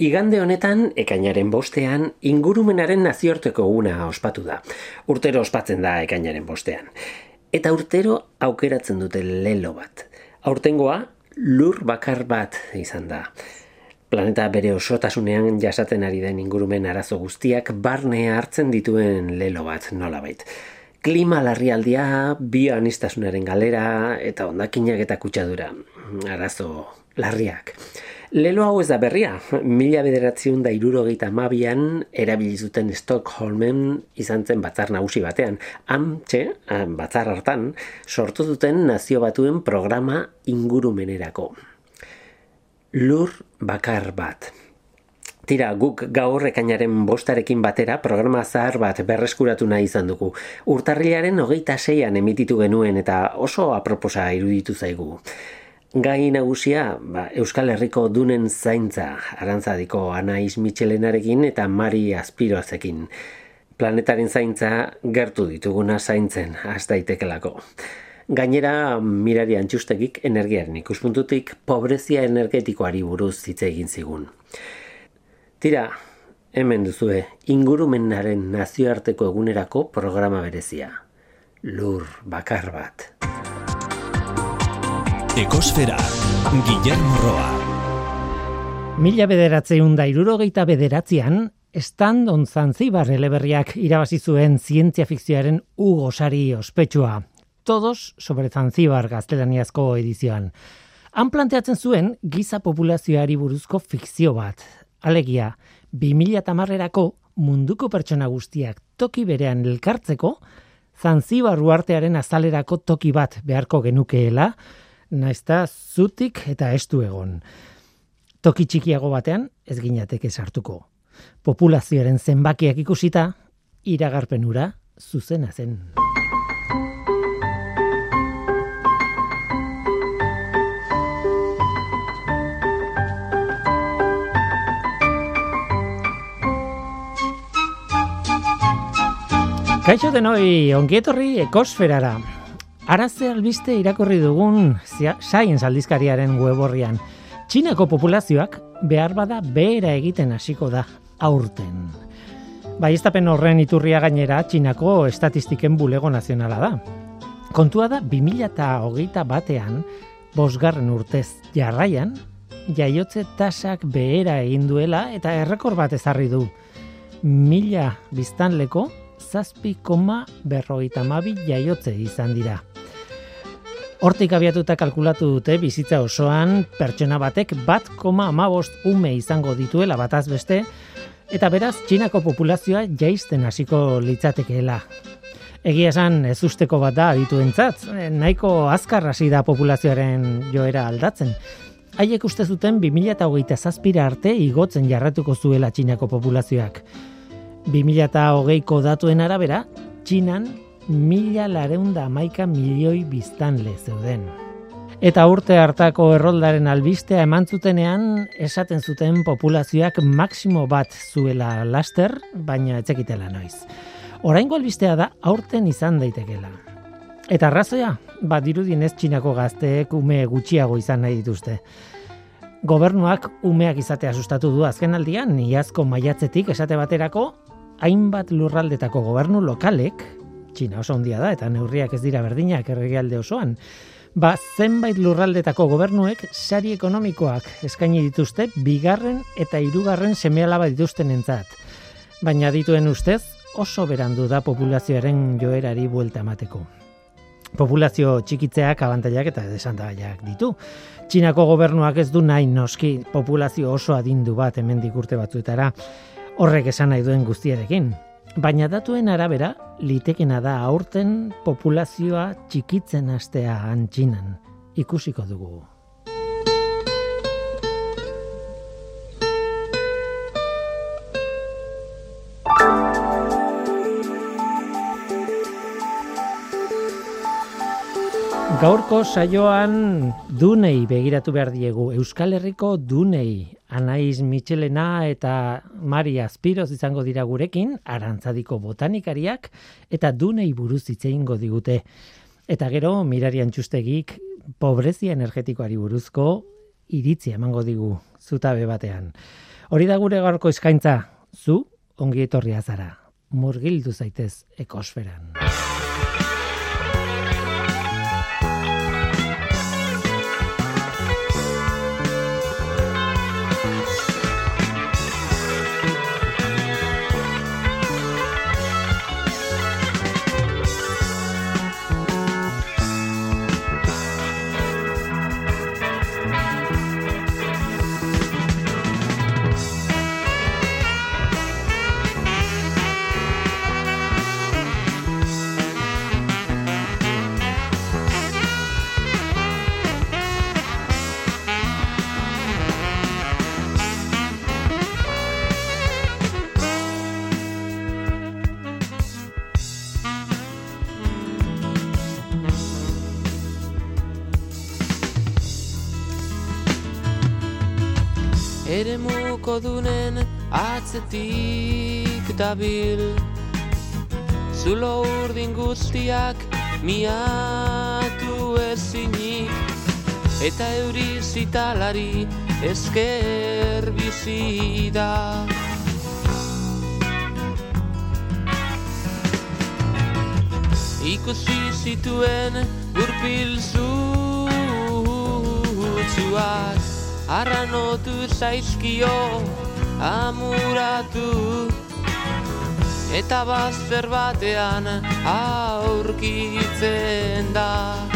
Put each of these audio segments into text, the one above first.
Igande honetan, ekainaren bostean, ingurumenaren naziorteko una ospatu da. Urtero ospatzen da ekainaren bostean. Eta urtero aukeratzen dute lelo bat. Aurtengoa, lur bakar bat izan da. Planeta bere osotasunean jasaten ari den ingurumen arazo guztiak barne hartzen dituen lelo bat nolabait. Klima larrialdia, bioanistasunaren galera eta ondakinak eta kutsadura. Arazo larriak. Lelo hau ez da berria, mila bederatziun da irurogeita mabian erabilizuten Stockholmen izan zen batzar nagusi batean. Amtxe, batzar hartan, sortu duten nazio batuen programa ingurumenerako. Lur bakar bat. Tira, guk gaur ekainaren bostarekin batera programa zahar bat berreskuratu nahi izan dugu. Urtarrilaren hogeita seian emititu genuen eta oso aproposa iruditu zaigu. Gai nagusia, ba, Euskal Herriko dunen zaintza, arantzadiko Anaiz Michelenarekin eta Mari Aspiroazekin. Planetaren zaintza gertu dituguna zaintzen, daitekelako. Gainera, mirari antxustegik energiaren ikuspuntutik pobrezia energetikoari buruz hitz egin zigun. Tira, hemen duzue, ingurumenaren nazioarteko egunerako programa berezia. Lur bakar bat. Ekosfera, Guillermo Roa. Mila bederatzeun da irurogeita bederatzean, stand on zantzibar eleberriak irabazi zuen zientzia fikzioaren Hugo Sari ospetsua. Todos sobre zantzibar gaztelaniazko edizioan. Han planteatzen zuen giza populazioari buruzko fikzio bat. Alegia, 2000 tamarrerako munduko pertsona guztiak toki berean elkartzeko, Zanzibar uartearen azalerako toki bat beharko genukeela, naizta zutik eta estu egon. Toki txikiago batean ez ginateke sartuko. Populazioaren zenbakiak ikusita, iragarpenura zuzena zen. Kaixo denoi, ongietorri ekosferara. Araze albiste irakorri dugun Science aldizkariaren weborrian. Txinako populazioak behar bada behera egiten hasiko da aurten. Baiestapen horren iturria gainera Txinako estatistiken bulego nazionala da. Kontua da 2008 batean, bosgarren urtez jarraian, jaiotze tasak behera egin duela eta errekor bat ezarri du. Mila biztanleko, zazpi koma berroita mabi jaiotze izan dira. Hortik abiatuta kalkulatu dute bizitza osoan pertsona batek bat koma amabost ume izango dituela bataz beste, eta beraz txinako populazioa jaisten hasiko litzatekeela. Egia esan ez usteko bat da adituentzat, nahiko azkar hasi da populazioaren joera aldatzen. Haiek uste zuten 2008 zazpira arte igotzen jarratuko zuela txinako populazioak. 2008ko datuen arabera, txinan mila lareunda amaika milioi biztanle zeuden. Eta urte hartako erroldaren albistea eman zutenean, esaten zuten populazioak maksimo bat zuela laster, baina etzekitela noiz. Oraingo albistea da aurten izan daitekela. Eta arrazoia, bat dirudien ez txinako gazteek ume gutxiago izan nahi dituzte. Gobernuak umeak izatea sustatu du azken aldian, iazko maiatzetik esate baterako, hainbat lurraldetako gobernu lokalek, Txina oso handia da eta neurriak ez dira berdinak erregialde osoan. Ba, zenbait lurraldetako gobernuek sari ekonomikoak eskaini dituzte bigarren eta hirugarren semealaba dituzten entzat. Baina dituen ustez oso berandu da populazioaren joerari buelta emateko. Populazio txikitzeak abantailak eta desantagaiak ditu. Txinako gobernuak ez du nahi noski populazio oso adindu bat hemendik urte batzuetara horrek esan nahi duen guztiarekin. Baina datuen arabera, litekena da aurten populazioa txikitzen astea antxinan. Ikusiko dugu. Gaurko saioan dunei begiratu behar diegu. Euskal Herriko dunei. Anaiz Michelena eta Maria Aspiroz izango dira gurekin, arantzadiko botanikariak eta dunei buruz itzeingo digute. Eta gero, mirari antxustegik, pobrezia energetikoari buruzko iritzi emango digu zutabe batean. Hori da gure gaurko eskaintza, zu ongi etorria zara, murgildu zaitez ekosferan. Atzetik dabil. Zulo urdin guztiak miatu ezinik. Eta euri zitalari esker bizi da. Ikusi zituen gurpil zutzuak arranotu zaizkio amuratu. Eta bazter batean aurkitzen da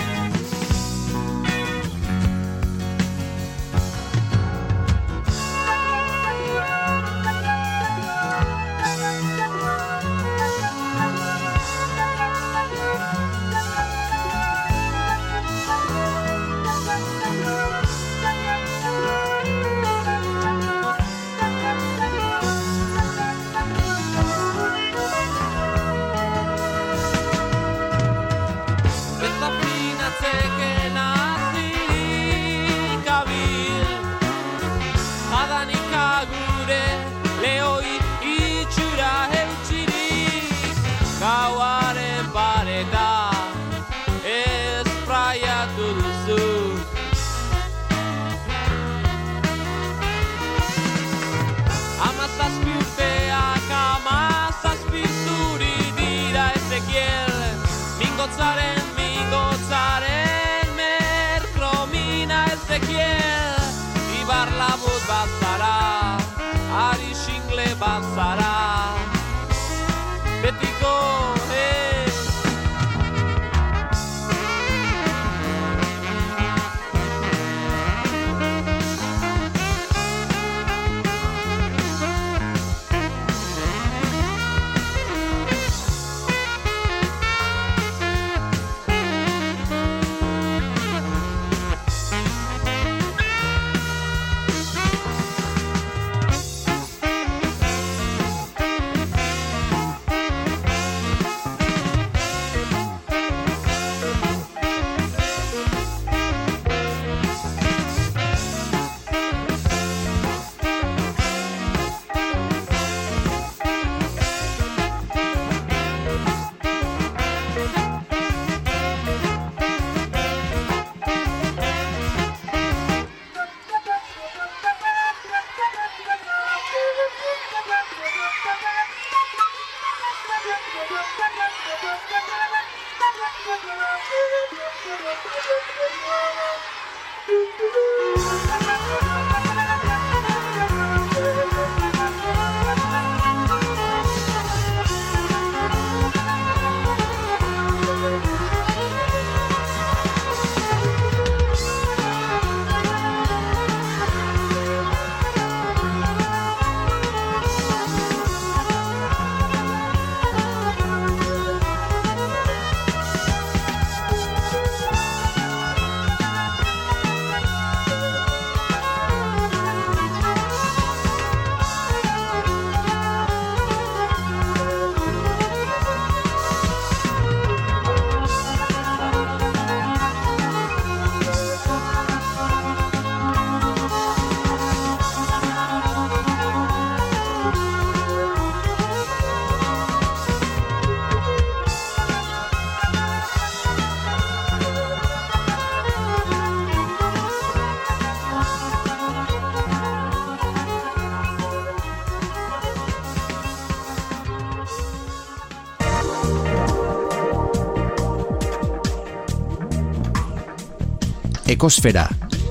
Ekosfera,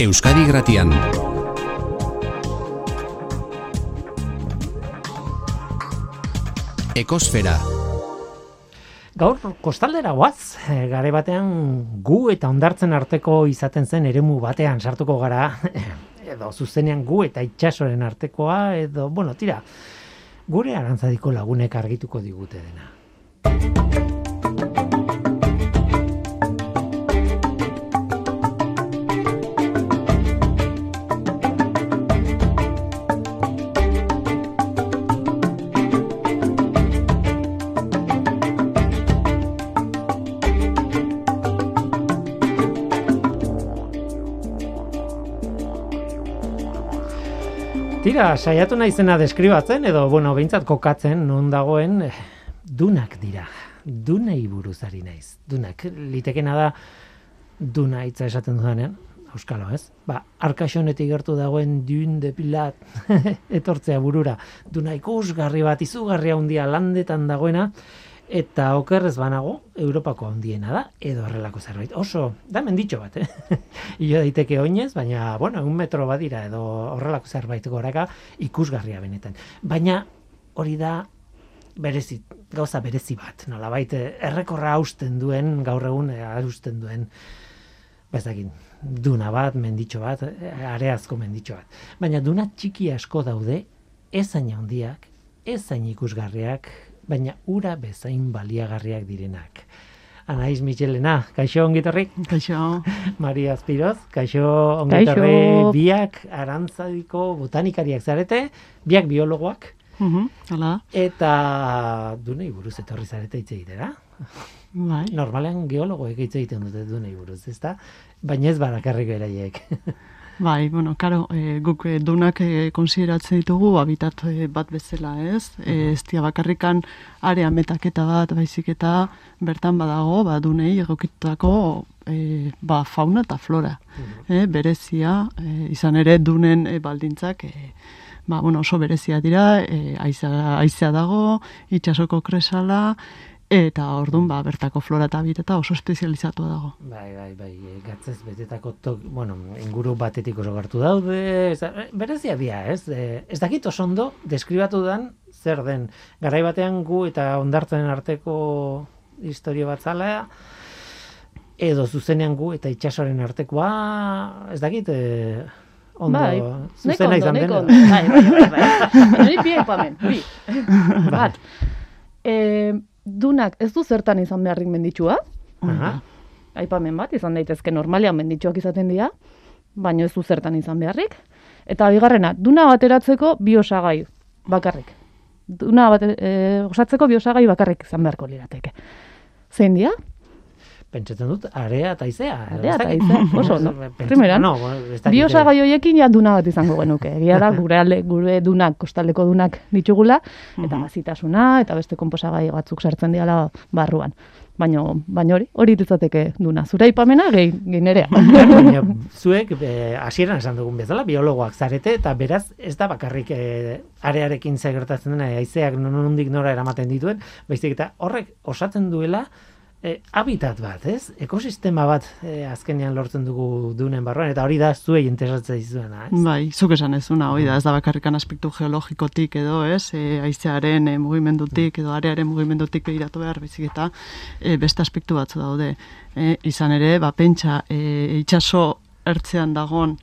Euskadi Gratian. Ekosfera, Gaur kostaldera guaz, eh, gare batean gu eta ondartzen arteko izaten zen eremu batean sartuko gara, edo zuzenean gu eta itxasoren artekoa, edo, bueno, tira, gure arantzadiko lagunek argituko digute dena. Tira, saiatu naizena deskribatzen, edo, bueno, behintzat kokatzen, non dagoen, eh, dunak dira. Dunei buruz ari naiz. Dunak, litekena da, duna hitza esaten dudanean, euskalo, ez? Ba, arkaxonetik gertu dagoen dun de pilat, etortzea burura. Duna ikusgarri bat, izugarria handia landetan dagoena, eta okerrez banago, Europako handiena da, edo horrelako zerbait. Oso, da menditxo bat, eh? Io daiteke oinez, baina, bueno, un metro badira, edo horrelako zerbait goraka, ikusgarria benetan. Baina, hori da, berezi, gauza berezi bat, nolabait, eh, errekorra hausten duen, gaur egun eh, hausten duen, bezakin, duna bat, menditxo bat, eh, areazko menditxo bat. Baina duna txiki asko daude, ezain handiak, ezain ikusgarriak, baina ura bezain baliagarriak direnak. Anaiz Michelena, kaixo ongitorri? Kaixo. Maria Azpiroz, kaixo ongitorri biak arantzadiko botanikariak zarete, biak biologoak, Mhm, Hala, eta dunei buruz etorri zarete hitz egitera. bai. Normalean geologoek hitz egiten dute dunei buruz, ezta? Baina ez barakarrik beraiek. Bai, bueno, karo, e, guk e, dunak e, konsideratzen ditugu habitat e, bat bezala, ez? E, ez dia bakarrikan area metaketa bat, baizik eta bertan badago, ba, dunei egokitutako e, ba, fauna eta flora. E, berezia, e, izan ere dunen e, baldintzak, e, ba, bueno, oso berezia dira, e, aizea, aizea dago, itxasoko kresala, eta orduan, ba, bertako flora eta habitata oso espezializatua dago. Bai, bai, bai, e, gatzez betetako tok, bueno, inguru batetik oso gertu daude, da- berezia dira, ez? E, ez dakit oso ondo, deskribatu dan, zer den, garai batean gu eta ondartzen arteko historia bat zala, edo zuzenean gu eta itxasoren artekoa, ez dakit, e, ondo, Bai, zuzena izan dena. Bai, bai, bai, bai. Bi. Bat. E, dunak ez du zertan izan beharrik menditsua, Aha, aipamen bat, izan daitezke normalean menditsuak izaten dira, baina ez du zertan izan beharrik. Eta bigarrena, duna bateratzeko bi osagai bakarrik. Duna bat, e, osatzeko bi osagai bakarrik izan beharko lirateke. Zein dira? Pentsatzen dut, area eta izea. Area eta haizea, oso Primeran, no, ez dakit, Bi eh, osagai horiekin ja duna bat izango genuke. Egia da gure alde, gure dunak, kostaldeko dunak ditugula eta gazitasuna eta beste konposagai batzuk sartzen diala barruan. Baino, baino hori, hori litzateke duna. Zure aipamena gehi gehi nerea. Baina zuek eh, hasieran esan dugun bezala biologoak zarete eta beraz ez da bakarrik eh, arearekin zer gertatzen dena haizeak nondik nora eramaten dituen, baizik eta horrek osatzen duela eh, habitat bat, ez? Ekosistema bat eh, azkenean lortzen dugu dunen barruan eta hori da zuei interesatzen dizuena, ez? Bai, zuk esan ezuna, hoi da, ez da bakarrikan aspektu geologikotik edo, ez, e, aizearen e, mugimendutik edo arearen mugimendutik begiratu behar, baizik eta e, beste aspektu batzu daude. E, izan ere, ba, pentsa, e, itxaso ertzean dagon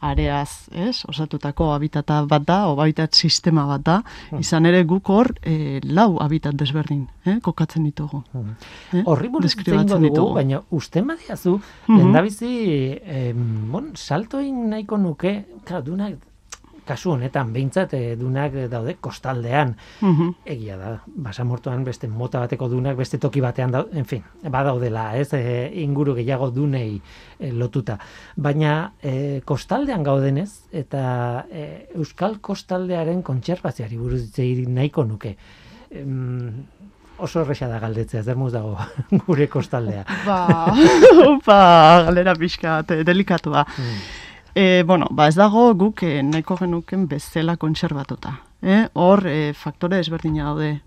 areaz, ez, osatutako habitata bat da, o habitat sistema bat da, izan ere guk hor e, lau habitat desberdin, eh, kokatzen ditugu. Eh? Horri buruz dugu, ditugu. baina uste badiazu, Mhm. lehendabizi, em, bon, salto egin nahiko nuke, claro, dunak, kasu honetan, behintzat, eh, dunak daude kostaldean, Mhm. egia da, basamortuan beste mota bateko dunak, beste toki batean, da, en fin, badaudela, ez, e, inguru gehiago dunei e, lotuta. Baina e, kostaldean gaudenez, eta e, Euskal kostaldearen kontserbazioari buruz hitz nahiko nuke. Em, oso erresa da galdetzea, zer dago gure kostaldea. Ba, upa, galera pixka eh, delikatua. E, bueno, ba ez dago guk eh, nahiko genuken bezala kontserbatuta. Eh? Hor, eh, faktore ezberdina daude.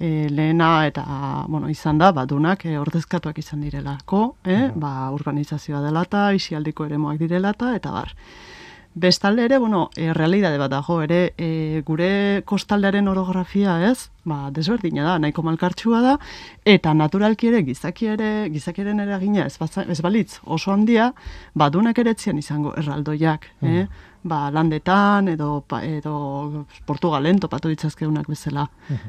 e, lehena eta bueno, izan da, ba, dunak e, ordezkatuak izan direlako, e, ba, urbanizazioa dela eta, isialdiko ere moak direla eta, eta bar. Bestalde ere, bueno, e, realidade bat dago, ere e, gure kostaldearen orografia ez, ba, desberdina da, nahiko malkartsua da, eta naturalki ere, gizaki ere, gizakiaren eragina ez, ez balitz oso handia, ba, dunak ere etzian izango erraldoiak, eh? Ba, landetan edo, pa, edo Portugalen topatu ditzazkeunak bezala.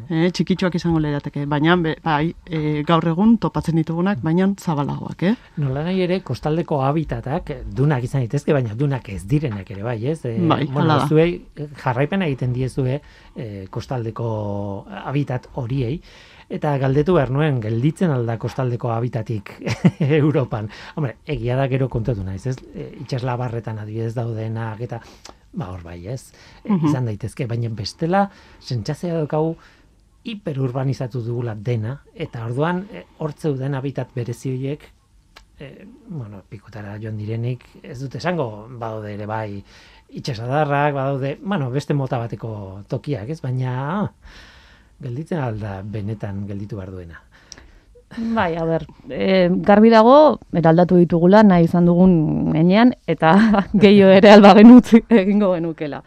eh, txikitxoak izango lehiateke, baina be, bai, e, gaur egun topatzen ditugunak, baina zabalagoak, eh? Nola nahi ere, kostaldeko habitatak dunak izan daitezke, baina dunak ez direnak ere, bai, ez? E, Bai, bueno, zuei eh, jarraipena egiten diezue e, kostaldeko habitat horiei, eta galdetu behar nuen, gelditzen alda kostaldeko habitatik Europan. Hombre, egia da gero kontatu naiz, ez? E, itxaslabarretan adibidez daudenak, eta ba hor bai, ez? E, Mhm. izan daitezke, baina bestela, sentsazioa daukagu, hiperurbanizatu dugula dena, eta orduan, e, hor zeuden habitat berezi horiek, e, bueno, pikotara joan direnik, ez dut esango, badaude ere bai, itxasadarrak, badaude, bueno, beste mota bateko tokiak, ez? Baina, gelditzen alda benetan gelditu behar duena. Bai, a ber, e, garbi dago, eraldatu ditugula nahi izan dugun enean, eta gehiago ere alba genutzi egingo genukela.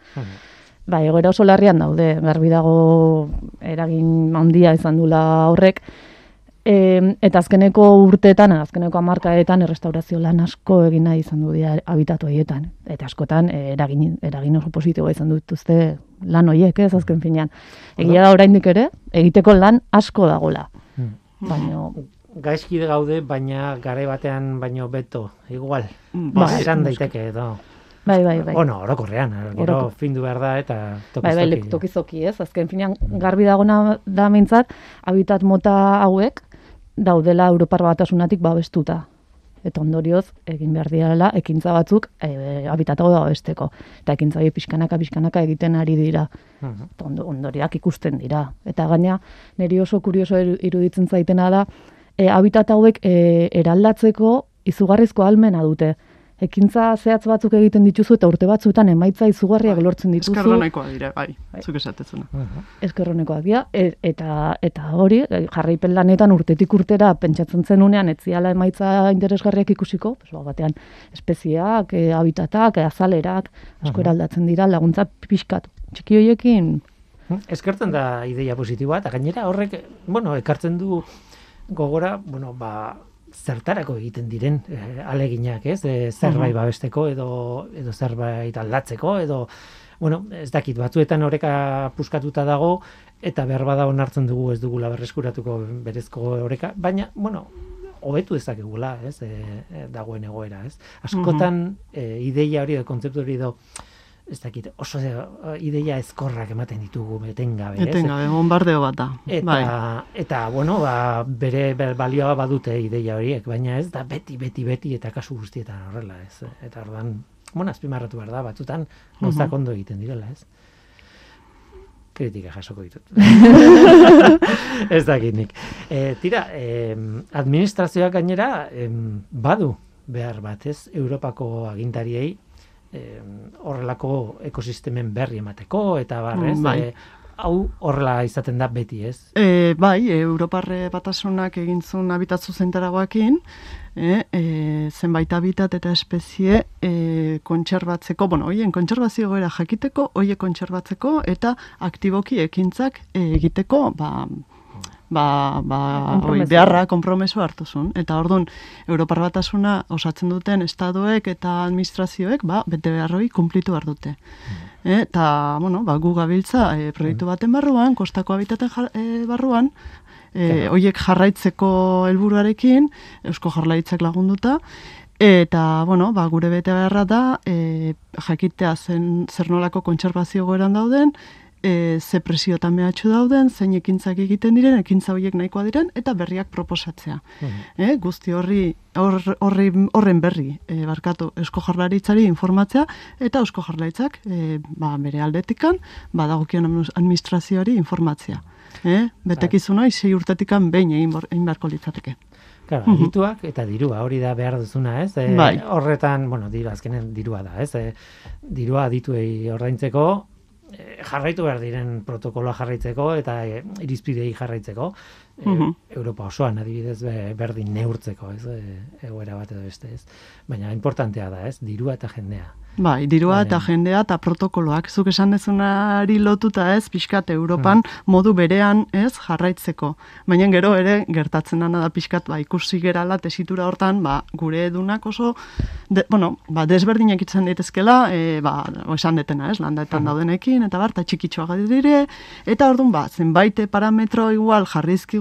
Bai, egoera oso larrian daude, garbi dago eragin handia izan dula horrek, e, eta azkeneko urteetan, azkeneko hamarkadetan errestaurazio lan asko egin nahi izan du dira habitatu horietan. Eta askotan e, eragin, eragin oso positiboa izan dituzte lan horiek, ez azken finean. Egia da oraindik ere, egiteko lan asko dagola. Baina, Gaizki gaude, baina gare batean baino beto, igual. Bai, Ba, esan noski. daiteke edo. bai, bai, bai. Bueno, orokorrean, gero Oroko- findu behar da eta tokiz Bai, bai, tokizoki, ez? Azken finean garbi dagona da mintzat, habitat mota hauek daudela Europar batasunatik babestuta. Eta ondorioz, egin behar direla, ekintza batzuk e, habitat hau babesteko. Eta ekintza horiek pixkanaka, pixkanaka egiten ari dira. Mhm. Eta ondo, ondoriak ikusten dira. Eta gaina, niri oso kurioso iru- iruditzen zaitena da, e, habitat hauek e, eraldatzeko izugarrizko almena dute. Ekintza zehatz batzuk egiten dituzu eta urte batzuetan emaitza izugarriak lortzen dituzu. Eskerra nahikoa dire, bai, Bai. zuk esatetzuna. Mhm. eskerronekoak dira, e, eta, eta hori, e, jarraipen lanetan urtetik urtera pentsatzen zenunean ez ziala emaitza interesgarriak ikusiko, pues, ba, batean espezieak, e, habitatak, e, azalerak, asko eraldatzen dira, laguntza pixkat. Txiki horiekin, Eskertzen da ideia positiboa, eta gainera horrek, bueno, ekartzen du gogora, bueno, ba, zertarako egiten diren eh, aleginak, ez? E, zerbait babesteko edo edo zerbait aldatzeko edo bueno, ez dakit batzuetan oreka puskatuta dago eta behar bada onartzen dugu ez dugula berreskuratuko berezko oreka, baina bueno, hobetu dezakegula, ez? E, e, dagoen egoera, ez? Askotan e, ideia hori edo kontzeptu hori edo ez dakit, oso e, ideia ezkorrak ematen ditugu etengabe? Etengabe, bombardeo bat da. Eta, Bai. eta bueno, ba, bere balioa badute ideia horiek, baina ez da beti, beti, beti, eta kasu guztietan horrela, ez. Eta ordan, bueno, azpimarratu behar da, batzutan gauzak ondo egiten direla, ez. Kritika jasoko ditut. ez dakit nik. E, tira, e, administrazioak gainera em, badu behar bat, ez, Europako agintariei em, horrelako ekosistemen berri emateko, eta barrez, Mm, bai. e, hau horrela izaten da beti, ez? E, bai, Europarre batasunak egin zuen habitat zuzentaragoakin, e, e, zenbait habitat eta espezie e, kontserbatzeko, bueno, hoien kontserbazio goera jakiteko, hoie kontserbatzeko eta aktiboki ekintzak e, egiteko, ba, ba, ba, oi, Konpromesoa. beharra, konpromeso hartu zuen. Eta orduan, Europar batasuna osatzen duten estadoek eta administrazioek, ba, bete beharroi kumplitu behar dute. E, eta, bueno, ba, gu gabiltza e, proiektu baten barruan, kostako habitaten jar, e, barruan, e, hoiek jarraitzeko helburuarekin, Eusko Jarlaitzak lagunduta, eta, bueno, ba, gure bete beharra da, e, jakitea zen zer nolako kontserbazio goeran dauden, e, ze presiotan mehatxu dauden, zein ekintzak egiten diren, ekintza horiek nahikoa diren, eta berriak proposatzea. E, guzti horri, hor, horri, horren berri, e, barkatu, Eusko Jarlaritzari informatzea, eta Eusko Jarlaritzak, e, ba, bere aldetikan, ba, dagokion administrazioari informatzea. E, betekizun hori, sei urtetikan behin egin, beharko litzateke. Claro, adituak eta dirua, hori da behar duzuna, ez? E, Bai. Horretan, bueno, dirua, azkenen dirua da, ez? E, dirua adituei ordaintzeko, eh, jarraitu behar diren protokoloa jarraitzeko eta eh, irizpidei jarraitzeko eh, Mhm. Europa osoan adibidez be- berdin neurtzeko, ez, eh, egoera bat edo beste, ez. Baina importantea da, ez, dirua eta jendea. Bai, dirua Baina- eta jendea eta protokoloak. Zuk esan dezunari lotuta ez, pixkat Europan modu berean ez jarraitzeko. Baina gero ere gertatzen dana da pixkat ba, ikusi gerala tesitura hortan ba, gure edunak oso de, bueno, ba, desberdinak itzen daitezkela, e, ba, esan detena ez, landaetan daudenekin, eta bar, eta txikitxoak dire, eta orduan ba, zenbait parametro igual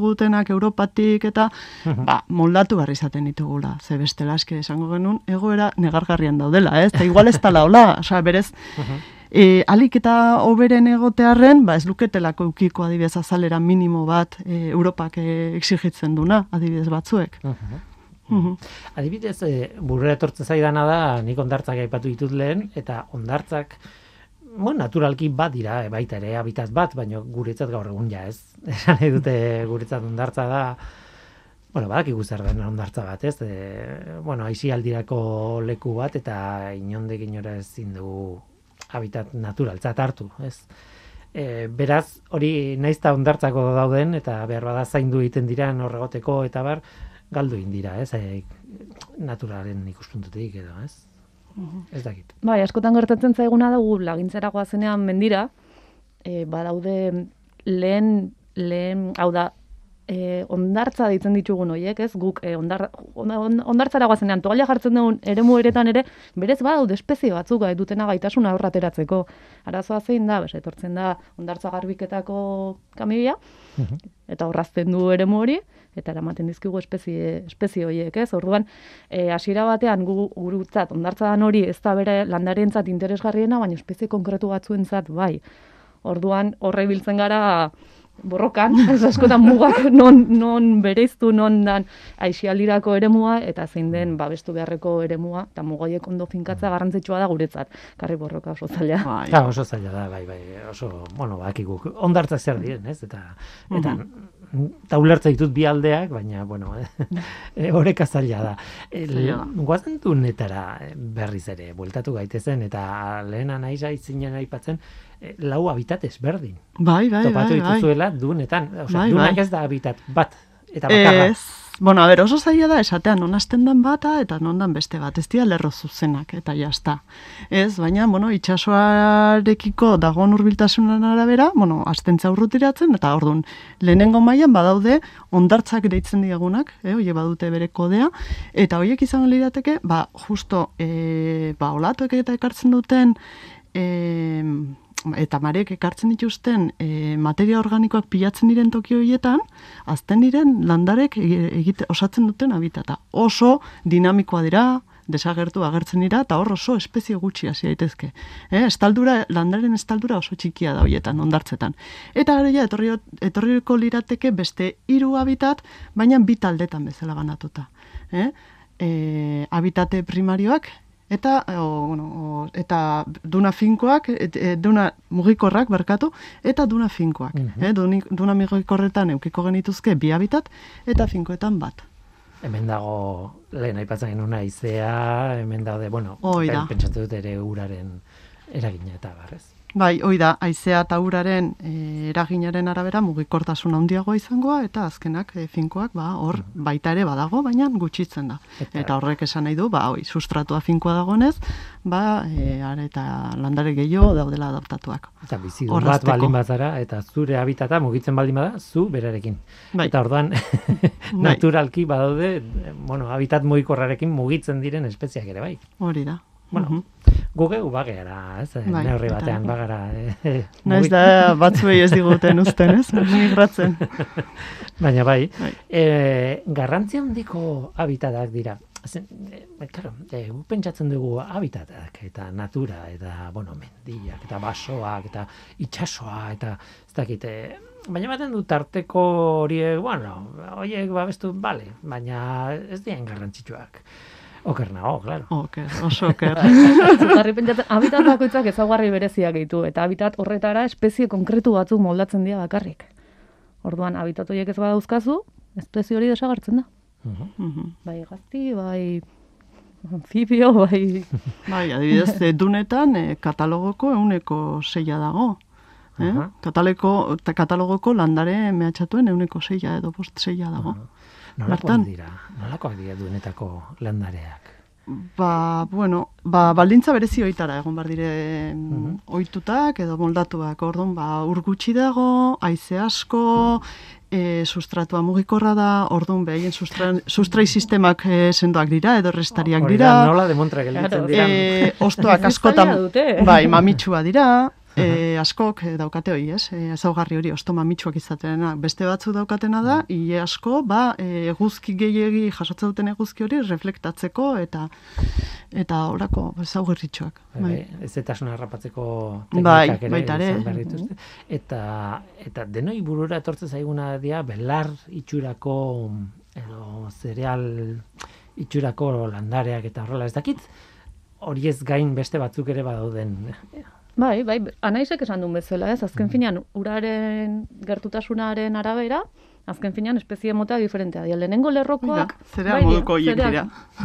jarrizkigutenak Europatik eta ba, moldatu behar izaten ditugula. Ze bestela eske esango genuen egoera negargarrian daudela, ez? Eta igual ez tala hola, osea, berez, e, alik eta oberen egotearren, ba, ez luketelako ukiko adibidez azalera minimo bat e, Europak e, exigitzen duna, adibidez batzuek. Mhm. Adibidez, e, burura etortzen zaidana da, nik ondartzak aipatu ditut lehen, eta ondartzak, bueno, naturalki bat dira, e, baita ere, habitat bat, baina guretzat gaur egun ja ez. Esan dute guretzat ondartza da, bueno, badakigu zer den ondartza bat, ez? E, bueno, aisialdirako leku bat, eta inondik inora ezin dugu habitat naturaltzat hartu, ez? E, beraz, hori naiz eta ondartzako dauden, eta behar bada zaindu egiten dira horregoteko, eta bar, galdu egin dira, ez? E, naturalen ikuspuntutik edo, ez? Ez dakit. Bai, askotan gertatzen zaiguna dugu lagintzara goazenean mendira, e, badaude lehen, lehen, hau da, e, ondartza deitzen ditugun hoiek, ez? Guk e, ondar, on- on- ondartzara goazenean toalla jartzen dugun eremu eretan ere, berez badaude espezie batzuk gai dutena gaitasuna aurrateratzeko. Arazoa zein da, bes, etortzen da ondartza garbiketako kamibia, eta horrazten du eremu hori, eta eramaten dizkigu espezie, espezie horiek, ez? Orduan, e, hasiera batean gu, gurutzat, ondartza dan hori ez da bere landarentzat interesgarriena, baina espezie konkretu batzuentzat bai. Orduan, horre biltzen gara borrokan, ez askotan mugak non, non bereiztu, non dan aixialdirako eremua, eta zein den babestu beharreko eremua, eta mugoiek ondo finkatza garrantzitsua da guretzat. Karri borroka oso zaila. Bai. Ja, oso zaila da, bai, bai, oso, bueno, bakigu, ondartzak zer diren, ez? Eta, eta, eta ulertza ditut bi aldeak, baina, bueno, e, horeka zaila da. E. Guazen dunetara eh, berriz ere, bueltatu gaitezen, eta lehena nahi zaitzinen aipatzen, lau habitat ezberdin. Bai, bai, Topatu bai, bai. dituzuela dunetan, osea, Bai, dunak bai. ez da habitat bat, eta bakarra. Ez, bueno, a ber, oso zaila da esatean non hasten dan bata eta non dan beste bat, ez dira lerro zuzenak eta jazta. Ez, baina, bueno, itxasoarekiko dagoen hurbiltasunen arabera, bueno, astentza urrutiratzen, eta orduan, lehenengo mailan badaude ondartzak deitzen diagunak, eh, oie badute bere kodea, eta hoiek izango lirateke, ba, justo, e, ba, olatuek eta ekartzen duten, e, eta marek ekartzen dituzten e, materia organikoak pilatzen diren toki horietan, azten diren landarek egi- egite, osatzen duten habitata. Oso dinamikoa dira, desagertu agertzen dira, eta hor oso espezie gutxi hasi daitezke. Eh, estaldura, landaren estaldura oso txikia da horietan, ondartzetan. Eta gero ja, etorri, etorriko lirateke beste hiru habitat, baina bi taldetan bezala banatuta. Eh? E, habitate primarioak, eta o, bueno, o, eta duna finkoak, et, e, duna mugikorrak barkatu, eta duna finkoak. eh, duni, duna mugikorretan eukiko genituzke bi habitat, eta finkoetan bat. Hemen dago, lehen aipatzen genuen aizea, hemen daude, bueno, Hoi da. pen- pentsatu dut ere uraren eragina eta barrez. Bai, hoi da, haizea eta uraren e, eraginaren arabera mugikortasun handiagoa izangoa, eta azkenak e, finkoak, ba, hor baita ere badago, baina gutxitzen da. Eta- Eta, horrek esan nahi du, ba, hoi, sustratua finkoa dagoenez, ba, e, are eta landare gehiago daudela adaptatuak. Eta bizidun bat baldin bazara, eta zure habitata mugitzen baldin bada, zu berarekin. Bai. Eta orduan, naturalki badaude, eh, bueno, habitat mugikorrarekin mugitzen diren espeziak ere bai. Hori da. Bueno, Mhm. gu geu bagera, ez? Eh, Bai, Neurri batean bagara. Eh, Naiz da batzuei ez diguten uzten, ez? Migratzen. Baina bai, Bai. e, garrantzi handiko habitatak dira. Zen, e, claro, e, pentsatzen dugu habitatak eta natura eta, bueno, mendiak eta basoak eta itsasoa eta ez dakit, e, baina baten du tarteko horiek, bueno, horiek babestu, bale, baina ez dien garrantzitsuak. Oker nago, claro. Oker, oso oker. Zutarri pentsatzen, habitat bakoitzak ezaugarri bereziak ditu, eta habitat horretara espezie konkretu batzuk moldatzen dira bakarrik. Orduan, habitat horiek ez badauzkazu, espezie hori desagertzen da. Mhm. Mhm. Bai gazti, bai anfibio, bai, Bai, adibidez, dunetan e, katalogoko euneko seia dago. Eh? Aha. Kataleko, ta katalogoko landare mehatxatuen euneko seia edo bost seia dago. Nolakoak dira? Nolakoak dira duenetako landareak? Ba, bueno, ba, baldintza berezi oitara egon bar dire Mhm. ohitutak edo moldatuak. Orduan, ba, ur gutxi dago, haize asko, e, sustratua mugikorra da, orduan behaien sustra, sustrai sistemak e, sendoak dira edo restariak Hori dira. da, nola demontra gelditzen Claro. dira. E, ostoak askotan, bai, mamitsua dira, e, askok e, daukate hori, ez? E, ezaugarri hori, osto mamitsuak izateena. Beste batzu daukatena da, ile asko, ba, eguzki gehiegi, jasotzen duten eguzki hori, reflektatzeko eta eta orako ezaugarritxoak. Bai, Bai. ez etasuna harrapatzeko Bai, teknikak baita ere. Eta, eta denoi burura etortzen zaiguna dira belar itxurako edo zereal itxurako landareak eta horrela ez dakit horiez gain beste batzuk ere badauden. Bai, bai, anaizek esan duen bezala, ez? Azken finean, uraren gertutasunaren arabera, azken finean espezie mota diferentea dira. Lehenengo lerrokoak... Zereal moduko horiek zereal- dira.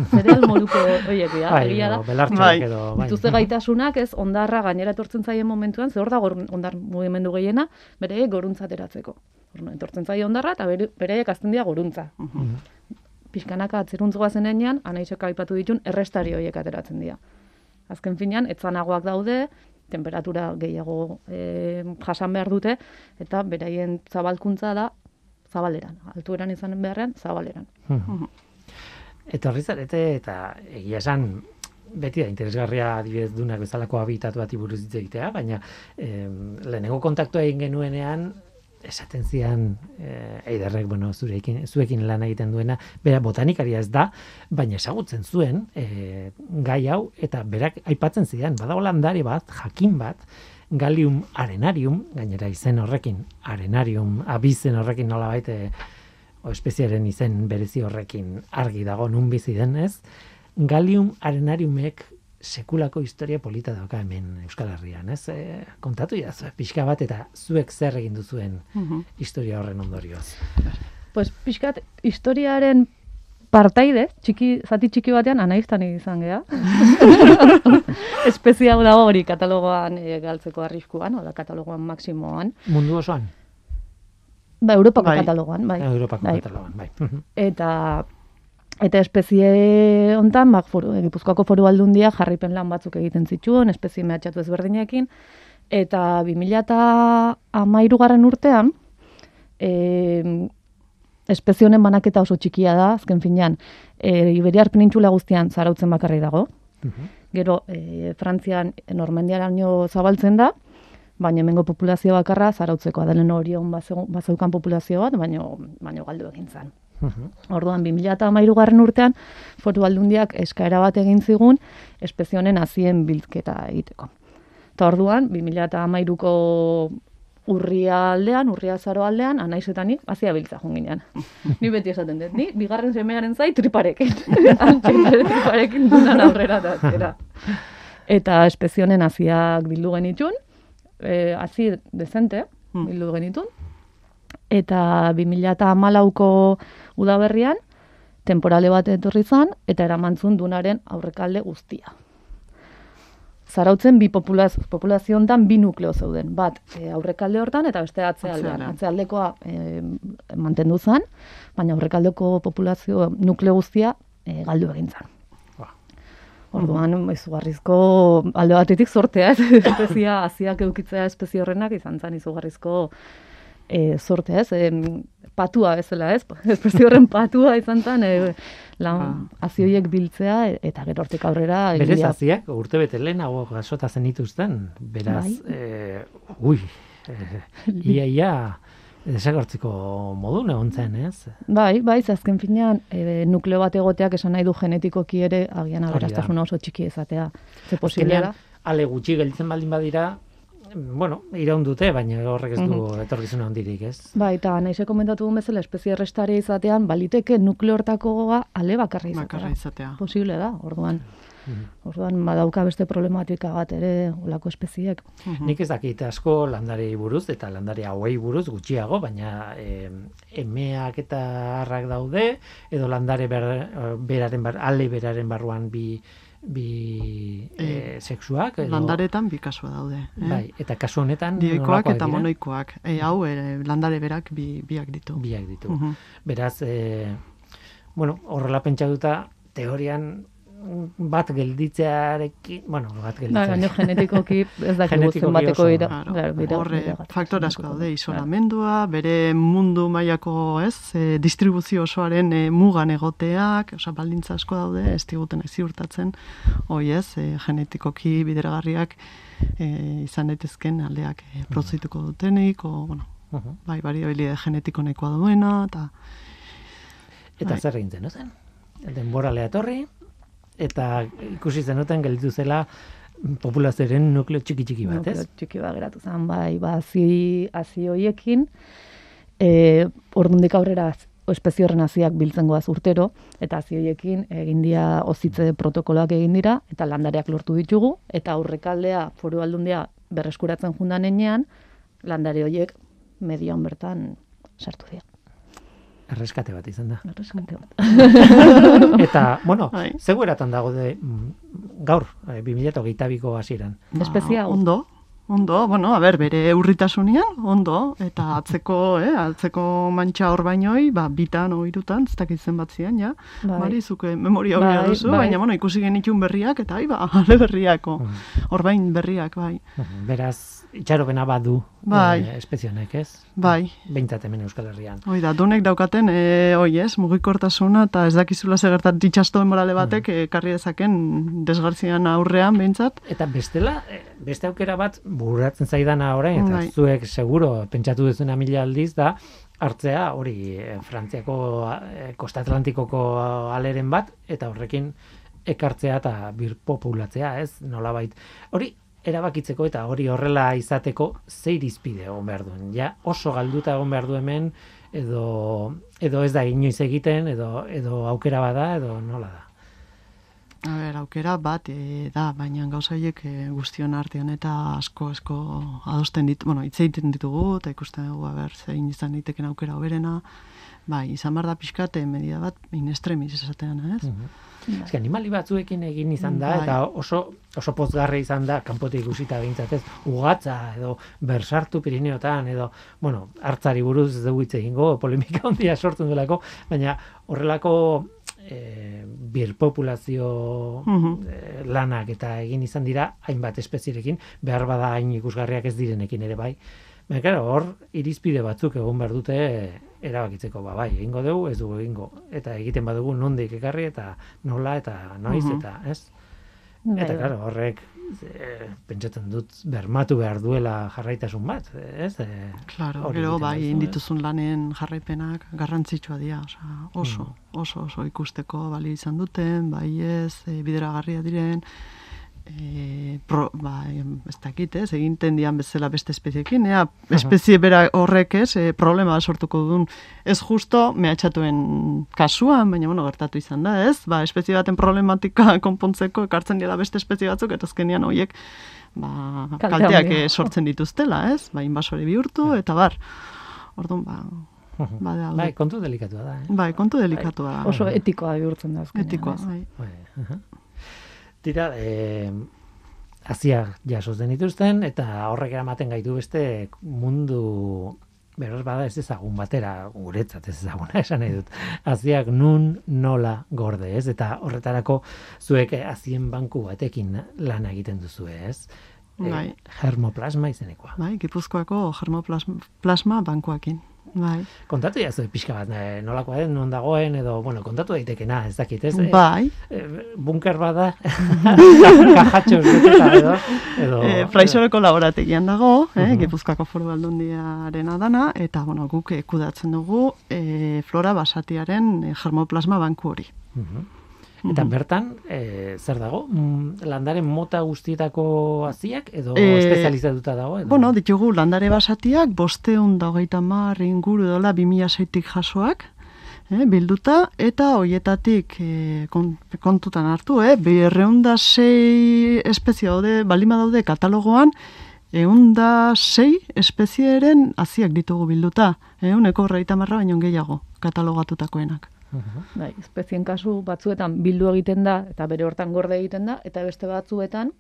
Zereal moduko horiek dira, Bai, edo belartxoak Bai. edo bai. Dituzte gaitasunak, ez, ondarra gainera etortzen zaien momentuan, ze hor da ondar mugimendu gehiena, bere goruntza ateratzeko. Orduan, etortzen zaie ondarra eta bere, bereek azten dira goruntza. Mhm. Pixkanaka atzeruntz goazen enean, anaizek aipatu ditun errestari horiek ateratzen dira. Azken finean, etzanagoak daude, temperatura gehiago e, jasan behar dute, eta beraien zabalkuntza da zabaleran. Altueran izan beharrean, zabaleran. Mhm. Etorri zarete eta egia esan beti da interesgarria adibidez dunak bezalako habitatu bati buruz hitz egitea, baina em, lehenengo kontaktua egin genuenean esaten zian eh, eiderrek, bueno, zurekin, zuekin lan egiten duena, bera botanikaria ez da, baina ezagutzen zuen eh, gai hau, eta berak aipatzen zidan, badago landare bat, jakin bat, Galium arenarium, gainera izen horrekin, arenarium, abizen horrekin nolabait eh, o espeziaren izen berezi horrekin argi dago nun bizi den, ez? Galium arenariumek sekulako historia polita dauka hemen Euskal Herrian, ez? E, kontatu idazu, pixka bat eta zuek zer egin duzuen Mhm. historia horren ondorioz. Pues pixkat, historiaren partaide, txiki, zati txiki batean anaiztan izan gea. Espezia hau dago hori katalogoan e, galtzeko arriskuan, oda katalogoan maksimoan. Mundu osoan, Ba, Europako Bai. katalogoan, bai. Europako bai. katalogan, bai. Eta eta espezie hontan, bak, foru, Gipuzkoako foru aldundia jarripen lan batzuk egiten zituen, espezie mehatxatu ezberdinekin, eta 2013 garren urtean, e, espezie honen banaketa oso txikia da, azken finean, e, Iberiar penintxula guztian zarautzen bakarri dago, Mhm. gero e, Frantzian Normandiaraino zabaltzen da, baina hemengo populazio bakarra zarautzekoa lehen orion bazeu- bazeukan populazio bat, baino, baino galdu egin zen. Mhm. Orduan 2013 garren urtean foru aldundiak eskaera bat egin zigun espezie honen hazien biltzketa egiteko. Eta orduan 2013ko urria aldean, urria zaro aldean, anaizetani, hazia biltza joan ginean. Ni beti esaten dut, ni bigarren semearen zai triparekin. Antxe, triparekin dunan aurrera eta atzera. Eta espezie honen haziak bildu genitun, eh, hazi dezente, bildu genitun, eta 2014ko udaberrian temporale bat etorri zan eta eramantzun dunaren aurrekalde guztia. Zarautzen bi populaz, populazio hontan bi nukleo zeuden. Bat e, aurrekalde hortan eta beste atzealdean. Atzealdekoa e, mantendu zan, baina aurrekaldeko populazio nukleo guztia e, galdu egin zan. Ba. Orduan, izugarrizko alde batetik sortea, ez? Espezia, aziak eukitzea espezie horrenak izan zen izugarrizko e, sortea, ez? Em, patua bezala, ez? Espezie horren patua izan zen, e, lan, hazi horiek biltzea, e- eta gero hortik aurrera... Berez haziak urte bete lehenago jasota zenituzten, beraz, Bai. eh, ui, eh, ia ia desagertzeko modu egon zen, ez? Bai, bai, azken finean, e, nukleo bat egoteak esan nahi du genetikoki ere, agian aberastasuna oso txiki izatea. Ze da. ale gutxi gelditzen baldin badira, bueno, iraun dute, baina horrek ez du etorkizuna handirik, ez? Bai, eta nahize komentatu duen bezala, espezie errestaria izatean, baliteke nukleo hortakoa ale bakarra izatea. Bakarra izatea. Posible da, orduan. Orduan, badauka beste problematika bat ere, olako espeziek. Nik ez dakit asko landarei buruz eta landare hauei buruz gutxiago, baina e, emeak eta harrak daude, edo landare ber, beraren bar, ale beraren barruan bi, bi e, sexuak. Edo, Landaretan bi kasua daude. Eh? Bai, eta kasu honetan Dioikoak eta dira? monoikoak. E, hau, e, landare berak bi, biak ditu. biak ditu. Mhm. Beraz, e, bueno, horrela pentsatuta, teorian bat gelditzearekin, bueno, bat Da, baina genetikoki ez dakigu Genetikoki zenbateko oso, ira. Claro, claro, bira- horre faktore asko daude, isolamendua, bere mundu mailako, ez, e, distribuzio osoaren e, mugan egoteak, osea baldintza asko daude, ez diguten ez ziurtatzen, hoi ez, e, genetikoki bideragarriak e, izan daitezken aldeak e, produzituko dutenik, o, bueno, Mhm. bai, variabilide genetiko nahikoa duena, eta Eta Bai. zer egin zenuten? Denboralea etorri, eta ikusi zenuten gelditu zela populazioaren nukleo txiki txiki bat, ez? Nukleo Txiki bat geratu zen, bai, ba, hazi, hazi hoiekin, e, ordundik aurrera espezie horren haziak biltzen goaz urtero, eta hazi hoiekin egin dira ozitze protokoloak egin dira, eta landareak lortu ditugu, eta aurrekaldea foru aldundia berreskuratzen jundan enean, landare hoiek median bertan sartu dira. Erreskate bat izan da. Erreskate bat. Eta, bueno, Bai. zegoeratan dago de, mm, gaur, eh, 2022ko hasieran. Espezie hau. Ba, Ondo, ondo, bueno, a ber, bere urritasunian, ondo, eta atzeko, eh, atzeko mantxa hor bainoi, ba, bitan o irutan, ez dakit zenbat zian, ja, Bai. Mari, zuke memoria hobea Bai, duzu, bai. baina, bueno, ikusi genitun berriak, eta, ai, ba, ale berriako, orbain berriak, bai, Mhm, Beraz, itxaropena badu Bai. eh, espezie honek, ez? bai. Behintzat hemen Euskal Herrian. Hoi da, dunek daukaten, e, oi ez, mugikortasuna, eta ez dakizula segertat ditxasto morale batek, Mm. e, karri dezaken desgartzian aurrean, behintzat, Eta bestela, eh, beste aukera bat bururatzen zaidana orain, eta Bai. zuek seguro pentsatu duzuna mila aldiz da, hartzea hori eh, Frantziako eh, Kosta Atlantikoko aleren bat, eta horrekin ekartzea eta birpopulatzea, ez? Nolabait. Hori erabakitzeko eta hori horrela izateko ze irizpide egon behar duen. Ja oso galduta egon behar du hemen edo edo ez da inoiz egiten edo edo aukera bada edo nola da. A ber, aukera bat e, da, baina gauza horiek e, guztion artean eta asko asko adosten dit, bueno, hitz egiten ditugu eta ikusten dugu a ber, zein izan daiteken aukera hoberena. Bai, izan behar da pixkate media bat in extremis esatean, ez? Eske animali batzuekin egin izan da Bai. eta oso oso pozgarri izan da kanpotik ikusita behintzat ez ugatza edo bersartu Pirineotan edo bueno hartzari buruz ez dugu hitz egingo polemika handia sortu duelako baina horrelako e, birpopulazio Mhm. eh, lanak eta egin izan dira hainbat espezierekin behar bada hain ikusgarriak ez direnekin ere bai Baina, claro, hor irizpide batzuk egon behar dute erabakitzeko, ba, bai, egingo dugu, ez dugu egingo. Eta egiten badugu nondik ekarri eta nola eta noiz Mhm. eta, ez? Bai, Eta, bai. claro, horrek e, pentsatzen dut bermatu behar duela jarraitasun bat, ez? E, Claro, gero bai, duzu, ez? indituzun lanen jarraipenak garrantzitsua dira, osea, oso, Mm. oso, oso ikusteko bali izan duten, bai ez, e, bideragarria diren, e, pro, ba, ez dakit, ez, eginten dian bezala beste espeziekin, ea, espezie bera horrek ez, e, problema sortuko duen, ez justo mehatxatuen kasuan, baina, bueno, gertatu izan da, ez, ba, espezie baten problematika konpontzeko ekartzen dira beste espezie batzuk, eta azkenean horiek, ba, Kalte kalteak eh, sortzen dituztela, ez, ba, inbasore bihurtu, eta bar, orduan, ba, ba. Bai, kontu delikatua da, eh? Bai, kontu delikatua da. Oso etikoa bihurtzen da azkenean. etikoa, ez? bai. Tira, e, haziak jasoz den dituzten, eta horrek eramaten gaitu beste mundu beraz bada ez ezagun batera, guretzat ez ezaguna esan nahi dut. Haziak nun nola gorde, ez? Eta horretarako zuek eh, hazien banku batekin lana egiten duzu, ez? Eh, Bai. germoplasma izenekoa. Bai, Gipuzkoako germoplasma bankuakin. Bai, Kontatu jazu pixka bat, eh, nolakoa den, non dagoen, edo, bueno, kontatu daitekena, ez dakit, ez? Eh, bai. eh, bunker bada, kajatxos beteta edo, edo E, Fraisoreko laborategian dago, eh, Mhm. Gipuzkoako foru aldundiarena dana, eta bueno, guk kudatzen dugu e, flora basatiaren germoplasma banku hori. Mhm. Eta bertan, e, zer dago? Mm, Landaren mota guztietako haziak edo Eh, espezializatuta dago? Edo? Bueno, ditugu landare basatiak, bosteun da hogeita mar inguru dola 2006tik jasoak, eh, bilduta, eta hoietatik eh, kon- kontutan hartu, eh, berreunda sei espezie daude, balima daude katalogoan, eunda sei espezieren haziak ditugu bilduta, euneko horreita marra baino gehiago katalogatutakoenak. Bai, espezien kasu batzuetan bildu egiten da eta bere hortan gorde egiten da eta beste batzuetan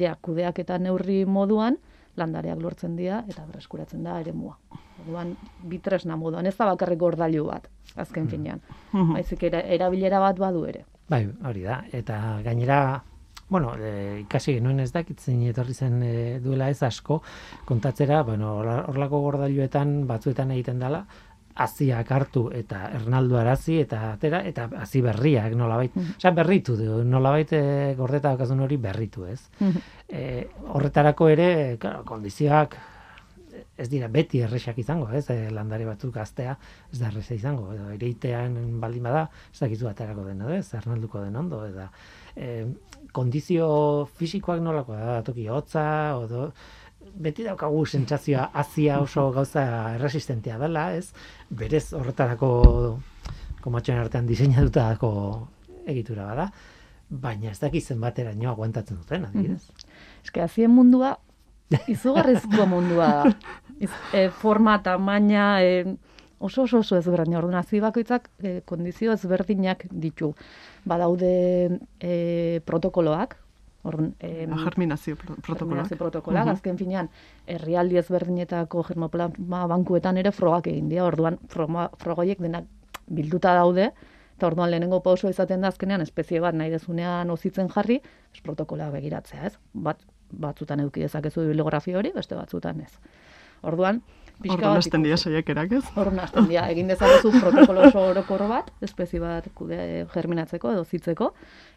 ja kudeak eta neurri moduan landareak lortzen dira eta berreskuratzen da eremua. Orduan bi tresna moduan, ez da bakarrik gordailu bat, azken finean. Baizik era, erabilera bat badu ere. Bai, hori da. Eta gainera, bueno, e, ikasi genuen ez dakit zein etorri zen e, duela ez asko, kontatzera, bueno, horla- horlako gordailuetan batzuetan egiten dela, haziak hartu eta ernaldu arazi eta atera eta hazi berriak nolabait. Osea, berritu du, nolabait e, gordeta daukazun hori berritu, ez? e, horretarako ere, claro, kondizioak ez dira beti erresak izango, ez? E, landare batzuk gaztea ez da erresa izango, edo ereitean baldin bada, ez dakizu aterako den, edo ez? Ernalduko den ondo, eta e, kondizio fisikoak nolako da, toki hotza, odo, beti daukagu sentsazioa azia oso gauza erresistentea dela, ez? Berez horretarako komatxoen artean diseinatutako egitura bada, baina ez dakit zenbateraino aguantatzen duten, adibidez. Eske hazien mundua izugarrizko mundua da. Iz, e, forma, tamaina, e, oso oso oso ezberdina. Orduan hazi bakoitzak e, kondizio ezberdinak ditu. Badaude e, protokoloak, Orduan, em, Germinazio pro- protokoloak. Germinazio protokoloak, azken finean, herrialdi ezberdinetako germoplasma bankuetan ere frogak egin dira, orduan froga, frogoiek denak bilduta daude, eta orduan lehenengo pausoa izaten da azkenean espezie bat nahi dezunean ozitzen jarri, ez protokoloa begiratzea, ez? Bat, batzutan eduki dezakezu bibliografia hori, beste batzutan ez. Orduan, bat hasten dira saiakerak, ez? Horren hasten dira, egin dezakezu protokolo oso orokor bat, espezie bat kude germinatzeko edo zitzeko,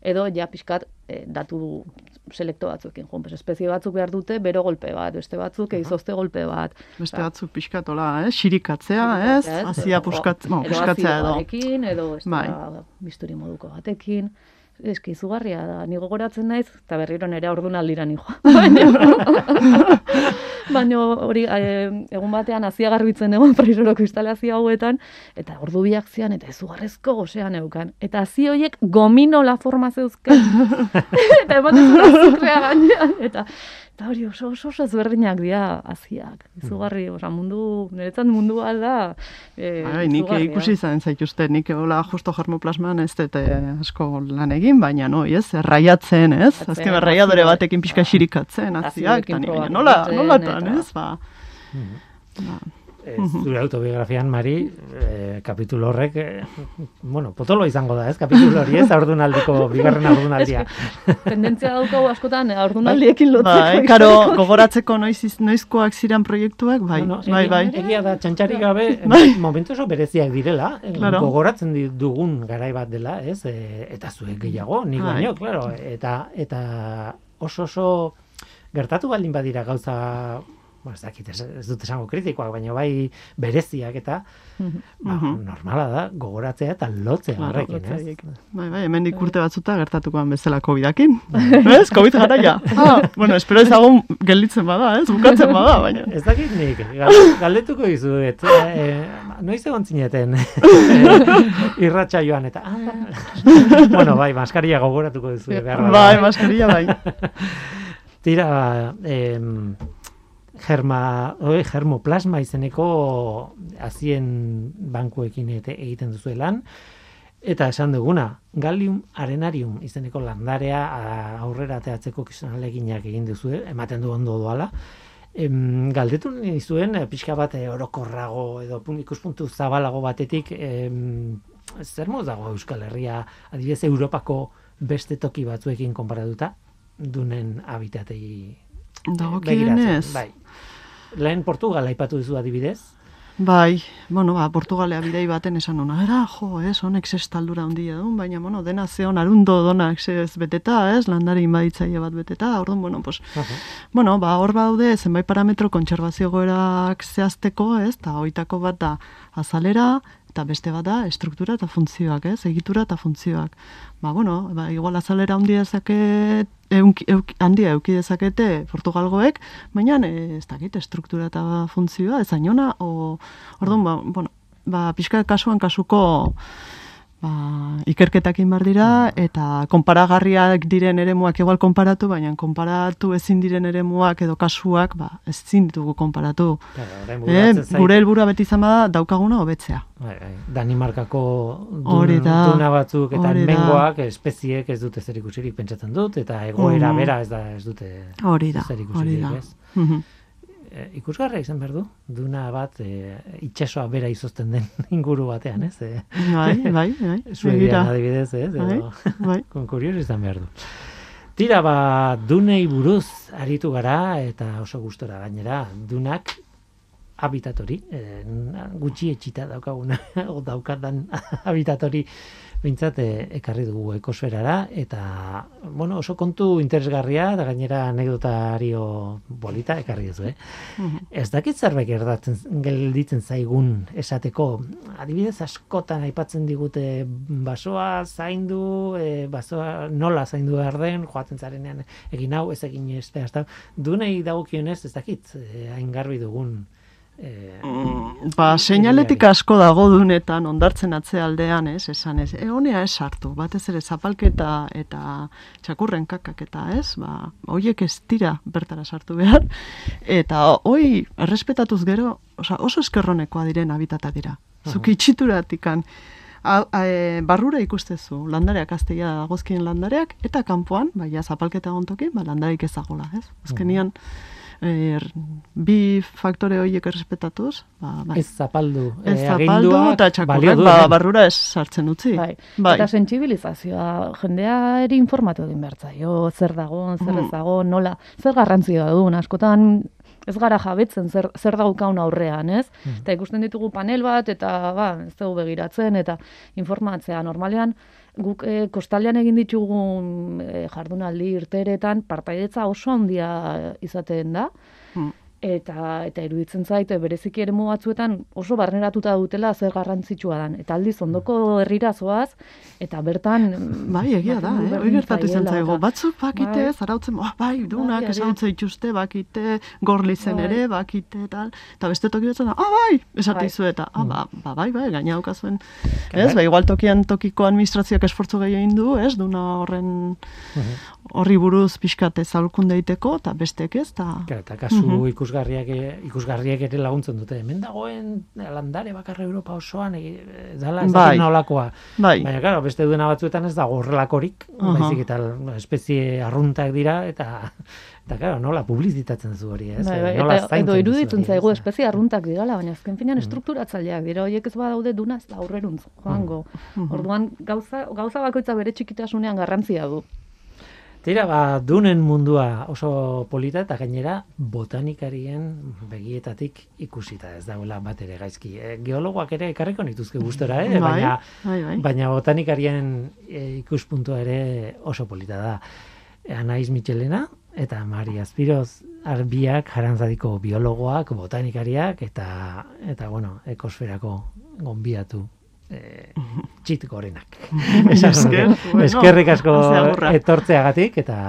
edo ja pixkat eh, datu selekto batzuekin joan. Pues, espezie batzuk behar dute bero golpe bat, beste batzuk eizozte golpe bat. Beste batzuk pixkatola, eh? Xirikatzea, ez? Hazia puskat, bueno, puskatzea edo. Edo edo ez Bai. bisturi moduko batekin. Eski izugarria da, ni gogoratzen naiz, eta berriro nire ordunaldira nijoa. Baina, hori, eh, egun batean hazia garbitzen egon freisoroko instalazio hauetan, eta ordu biak zian, eta izugarrezko gozean eukan. Eta hazi horiek gominola forma zeuzkan. eta ematen zuen azukrea gainean, eta Eta hori oso oso oso ezberdinak dira haziak. Izugarri, osea mundu, niretzat mundua da eh Bai, nik izugarria. ikusi izan zaituzte, nik hola justo germoplasman ez dut eh, asko lan egin, baina no, ez, erraiatzen, ez? Azken erraiadore batekin pixka xirikatzen, Hazioekin eta nola, nolatan, eta- ez? Ba, ba, E, zure autobiografian, Mari, e, kapitulo horrek, e, bueno, potolo izango da, ez, kapitulo hori, ez, aurdunaldiko, bigarren aurdunaldia. Tendentzia daukagu askotan aurdunaldiekin lotzeko. bai, karo, gogoratzeko noiz, iz- noizkoak ziren proiektuak, bai, No, no, bai, bai. Egia da, txantxarik gabe, Bai. momentu oso bereziak direla, Claro. gogoratzen dugun garai bat dela, ez, e, eta zuek gehiago, nik Bai. baino, claro, eta, eta oso oso gertatu baldin badira gauza, bueno, ez dakit, ez, ez dut esango kritikoak, baina bai bereziak eta, ba, Mhm. normala da, gogoratzea eta lotzea Claro, horrekin, ez? Bai, bai, hemen urte batzuta gertatukoan bezala COVID-akin. ez, COVID garaia. Ah, bueno, espero ezagun gelditzen bada, ez, bukatzen bada, baina. Ez dakit nik, gal- galdetuko dizuet, e, noiz egon zineten irratxa joan, eta, ah, bueno, bai, maskaria gogoratuko dizu, behar bada. Bai, maskarilla, bai. Tira, em, germa, oi, germoplasma izeneko azien bankuekin ete- egiten duzu lan, eta esan duguna, gallium arenarium izeneko landarea aurrera ateatzeko kisonaleginak egin duzu, ematen du ondo doala. Em, galdetu nizuen eh, pixka bat eh, orokorrago edo pun- ikuspuntu zabalago batetik em, zer moz dago Euskal Herria adibidez Europako beste toki batzuekin konparatuta dunen habitatei Dagokienez. Bai. Lehen Portugal aipatu duzu adibidez. Bai, bueno, ba, Portugalea bidei baten esan hona, era, jo, ez, honek zestaldura handia duen, baina, bueno, dena zeon arundo donak ez beteta, ez, landari inbaditzaile bat beteta, orduan, bueno, pues, bueno, ba, hor baude zenbait parametro kontserbazio goerak zehazteko, ez, eta hoitako bat da azalera, eta beste bat da estruktura eta funtzioak, ez, egitura eta funtzioak. Ba, bueno, ba, igual azalera handia dezaket, eunki, euki, handia euki dezakete Portugalgoek, baina eh, ez dakit, estruktura eta funtzioa, ez ainona, o, orduan, ba, bueno, ba, pixka kasuan kasuko ba, ikerketak egin behar dira, eta konparagarriak diren eremuak igual konparatu, baina konparatu ezin diren eremuak edo kasuak, ba, ezin ditugu konparatu. Claro, zait- gure helburua beti izan bada daukaguna hobetzea. Bai, bai. Danimarkako dun, Hori da, duna batzuk eta hori da. mengoak espeziek ez dute zer ikusirik pentsatzen dut eta egoera Mm. bera ez da ez dute Hori da, zer hori ikusirik, da. ez? Mhm. E, ikusgarria izan behar du, duna bat e, itxasoa bera izozten den inguru batean, ez? E, Bai, bai, bai. Suedian adibidez, ez? Bai, bai. kon kurioso izan behar du. Tira, ba, dunei buruz aritu gara eta oso gustora gainera, dunak habitat hori, e, gutxi etxita daukaguna, o daukadan habitat hori bintzat ekarri dugu ekosferara, eta, bueno, oso kontu interesgarria, eta gainera anekdotario bolita ekarri duzu, eh? Mhm. Ez dakit zerbait gertatzen gelditzen zaigun esateko, adibidez askotan aipatzen digute basoa zaindu, e, basoa nola zaindu behar den, joaten zarenean egin hau, ez egin ez behar, dunei dagokionez ez dakit, e, hain garbi dugun e, Ba, seinaletik asko dago dunetan, ondartzen atzealdean, ez, esan ez, e, honea ez sartu, batez ere zapalketa eta txakurren kakak eta ez, ba, hoiek ez dira bertara sartu behar, eta hoi, errespetatuz gero, osa, oso eskerronekoa diren habitata dira. Zuk itxituratikan, a, a, e, barrura ikustezu, landareak azteia dagozkien landareak, eta kanpoan, baina zapalketa gontoki, ba, landareik ezagola, ez? Azkenian, er, bi faktore horiek errespetatuz, ba, bai. ez zapaldu, Ez e, zapaldu eta txakurrak ba, barrura ez sartzen utzi. Bai. bai. Eta sentsibilizazioa jendea eri informatu egin behar zaio, zer dago, zer ez Mhm. dago, nola, zer garrantzia duen, askotan ez gara jabetzen zer, zer daukaun aurrean, ez? Mhm. Eta ikusten ditugu panel bat, eta ba, ez dugu begiratzen, eta informatzea normalean, guk e, kostaldean egin ditugun e, jardunaldi irteretan partaidetza oso handia izaten da, Hmm. Eta eta iruditzen zait bereziki eremu batzuetan oso barneratuta dutela zer garrantzitsua dan eta aldiz ondoko herrira zoaz eta bertan Bai, egia da, eh? Berdin gertatu izan zaigu. Batzuk bakite, Bai. zarautzen, oh, bai, dunak Bai, ezautze dituzte, bakite, gorlizen Bai. ere, bakite, tal. Eta beste toki batzen da, ah, bai, esate Bai. eta, ah, ba, ba, bai, bai, gaina daukazuen. Bai. Ez, ba, igual tokian tokiko administrazioak esfortzu gehi egin du, ez, duna horren horri buruz pixkate zalukunde egiteko, eta bestek ez, eta... Claro, eta kasu Mhm. Ikusgarriak, e- ikusgarriak ere laguntzen dute. Hemen dagoen landare bakarra Europa osoan, e, dala ez Bai. dakit nolakoa. Bai, Baina, claro, beste duena batzuetan ez dago horrelakorik, Aha. baizik eta espezie arruntak dira, eta, eta claro, nola publizitatzen zu hori, ez? Bai, bai, nola eta edo iruditzen zaigu ez? espezie arruntak dirala, baina azken finean estrukturatzaileak dira, horiek ez badaude duna ez da aurreruntz joango. Orduan gauza, gauza bakoitza bere txikitasunean garrantzia du. Tira, ba, dunen mundua oso polita eta gainera botanikarien begietatik ikusita ez dagoela bat ere gaizki. E, geologoak ere ekarriko nituzke gustora, eh? Bai, baina, bai, bai. baina botanikarien e, ikuspuntua ere oso polita da. Anaiz Michelena eta Mari Azpiroz arbiak jarantzadiko biologoak, botanikariak eta eta bueno, ekosferako gonbiatu e, txit gorenak. Esker, bueno, Eskerrik asko etortzeagatik eta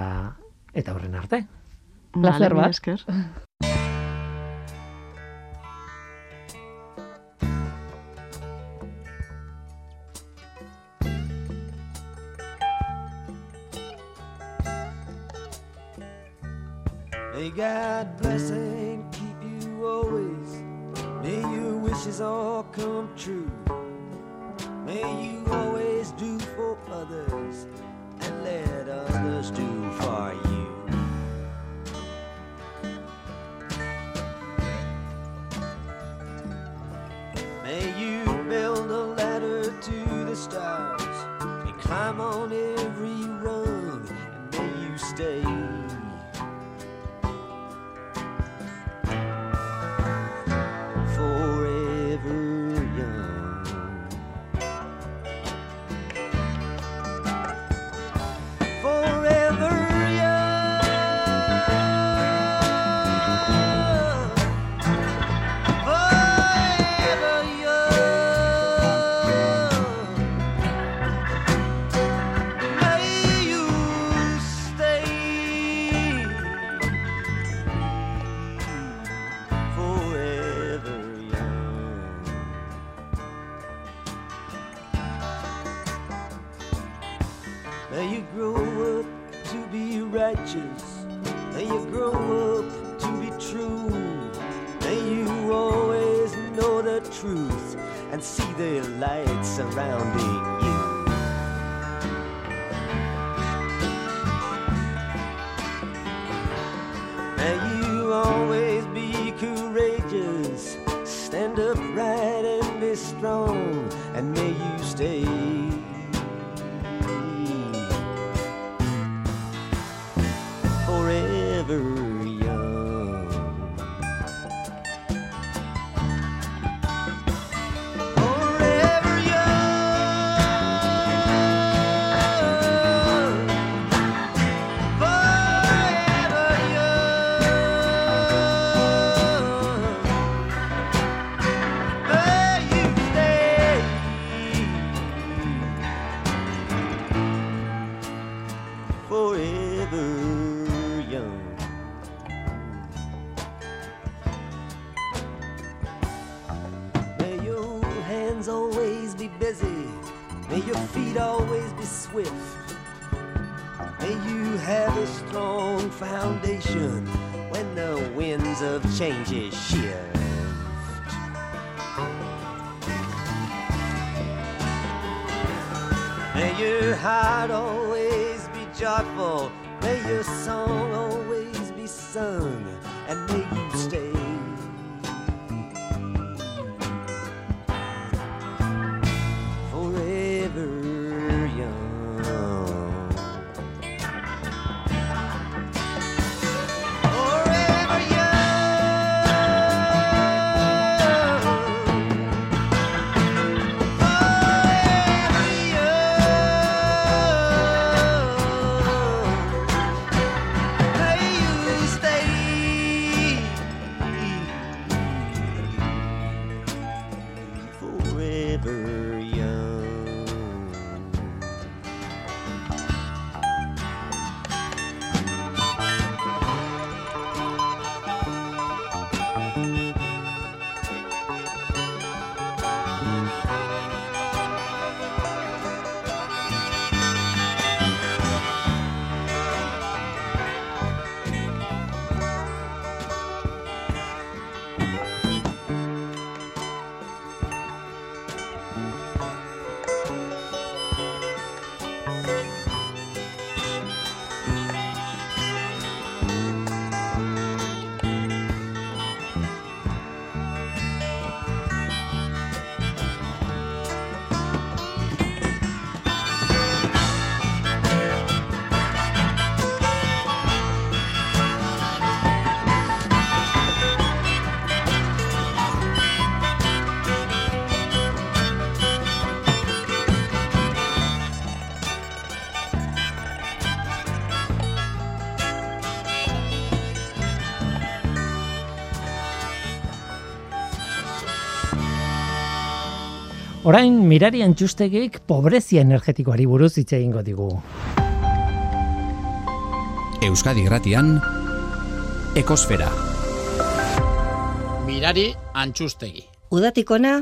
eta horren arte. Mila bat. esker. May God bless and keep you always. May your wishes all come true. May you always do for others and let others do Orain mirari antxustegik pobrezia energetikoari buruz hitz egingo digu. Euskadi Gratian Ekosfera. Mirari antxustegi. Udatikona,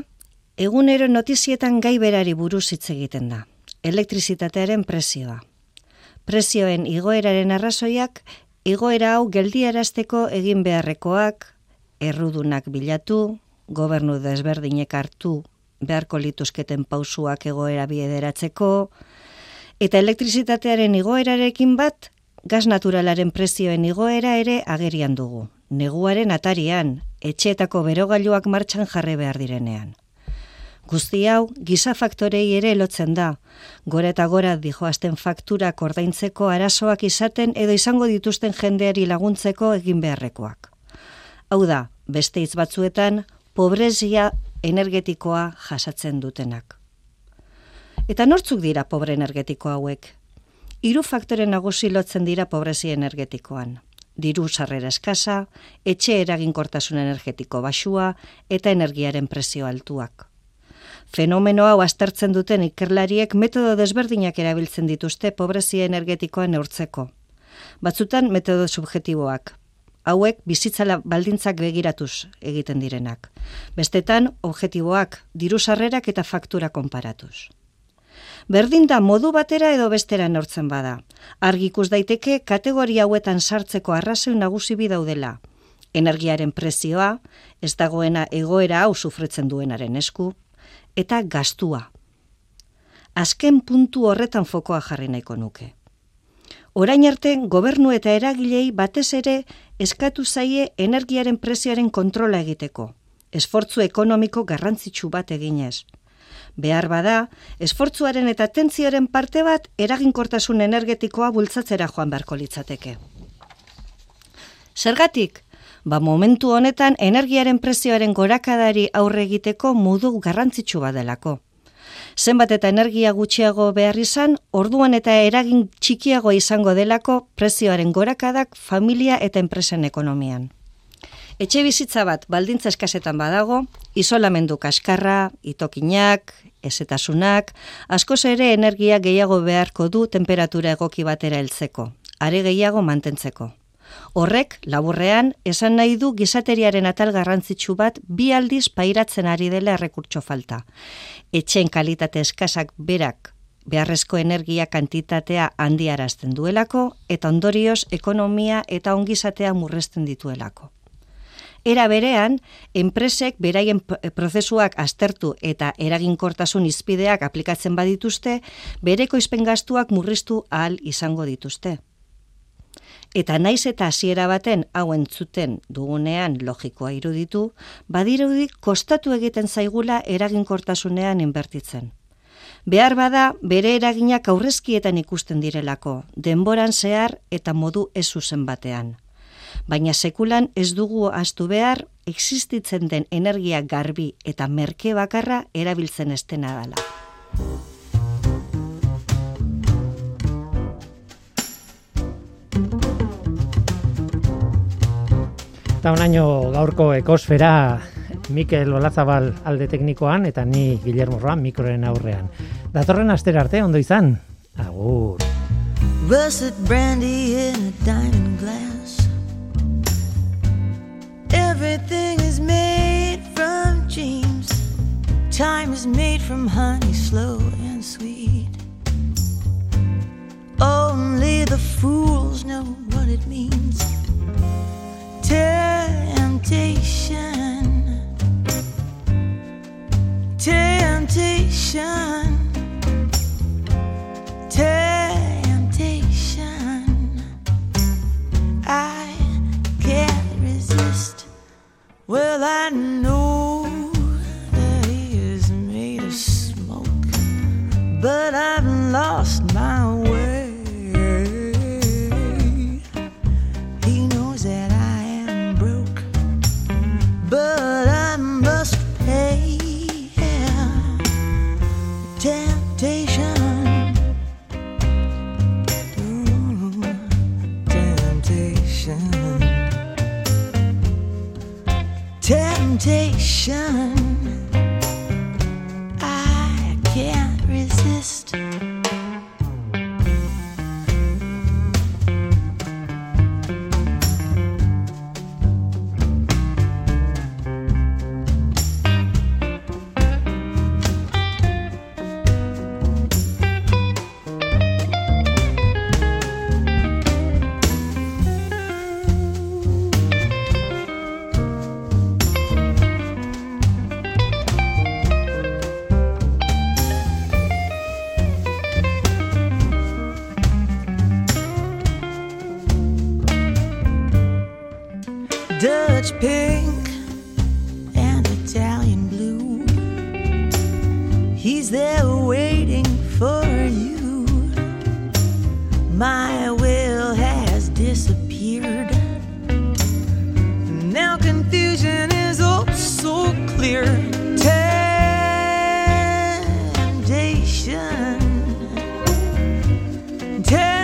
egunero notizietan gai berari buruz hitz egiten da. Elektrizitatearen prezioa. Prezioen igoeraren arrazoiak, igoera hau geldiarazteko egin beharrekoak, errudunak bilatu, gobernu desberdinek hartu beharko lituzketen pausuak egoera biederatzeko, eta elektrizitatearen igoerarekin bat, gas naturalaren prezioen igoera ere agerian dugu. Neguaren atarian, etxeetako berogailuak martxan jarri behar direnean. Guzti hau, giza faktorei ere lotzen da, gora eta gora dijoazten fakturak ordaintzeko arazoak izaten edo izango dituzten jendeari laguntzeko egin beharrekoak. Hau da, beste hitz batzuetan, pobrezia energetikoa jasatzen dutenak. Eta nortzuk dira pobre energetiko hauek? Hiru faktore nagusi lotzen dira pobrezia energetikoan. Diru sarrera eskasa, etxe eraginkortasun energetiko basua eta energiaren prezio altuak. Fenomeno hau aztertzen duten ikerlariek metodo desberdinak erabiltzen dituzte pobrezia energetikoa neurtzeko. Batzutan metodo subjetiboak, hauek bizitzala baldintzak begiratuz egiten direnak. Bestetan, objektiboak, diru sarrerak eta faktura konparatuz. Berdin da modu batera edo bestera nortzen bada. Argi ikus daiteke kategoria hauetan sartzeko arrazoi nagusi bi daudela. Energiaren prezioa, ez dagoena egoera hau sufritzen duenaren esku, eta gastua. Azken puntu horretan fokoa jarri nahiko nuke. Orain arte, gobernu eta eragilei batez ere eskatu zaie energiaren prezioaren kontrola egiteko. Esfortzu ekonomiko garrantzitsu bat eginez. Behar bada, esfortzuaren eta tentzioaren parte bat eraginkortasun energetikoa bultzatzera joan beharko litzateke. Zergatik, ba momentu honetan energiaren prezioaren gorakadari aurre egiteko modu garrantzitsu badelako. Zenbat eta energia gutxiago behar izan, orduan eta eragin txikiago izango delako prezioaren gorakadak familia eta enpresen ekonomian. Etxe bizitza bat baldintza eskasetan badago, isolamendu kaskarra, itokinak, ezetasunak, askoz ere energia gehiago beharko du temperatura egoki batera heltzeko, are gehiago mantentzeko. Horrek, laburrean, esan nahi du gizateriaren atal garrantzitsu bat bi aldiz pairatzen ari dela errekurtso falta. Etxen kalitate eskasak berak beharrezko energia kantitatea handiarazten duelako eta ondorioz ekonomia eta ongizatea murrezten dituelako. Era berean, enpresek beraien prozesuak aztertu eta eraginkortasun izpideak aplikatzen badituzte, bereko gastuak murriztu ahal izango dituzte. Eta naiz eta hasiera baten hau entzuten dugunean logikoa iruditu, badirudi kostatu egiten zaigula eraginkortasunean inbertitzen. Behar bada, bere eraginak aurrezkietan ikusten direlako, denboran zehar eta modu ez zuzen batean. Baina sekulan ez dugu astu behar, existitzen den energia garbi eta merke bakarra erabiltzen estena dela. Eta onaino gaurko ekosfera Mikel Olazabal alde teknikoan eta ni Guillermo Roa mikroren aurrean. Datorren astera arte ondo izan. Agur. Russet brandy in a diamond glass. Everything is made from dreams. Time is made from honey, slow and sweet. Only the fools know what it means. Temptation. Temptation. Temptation. care.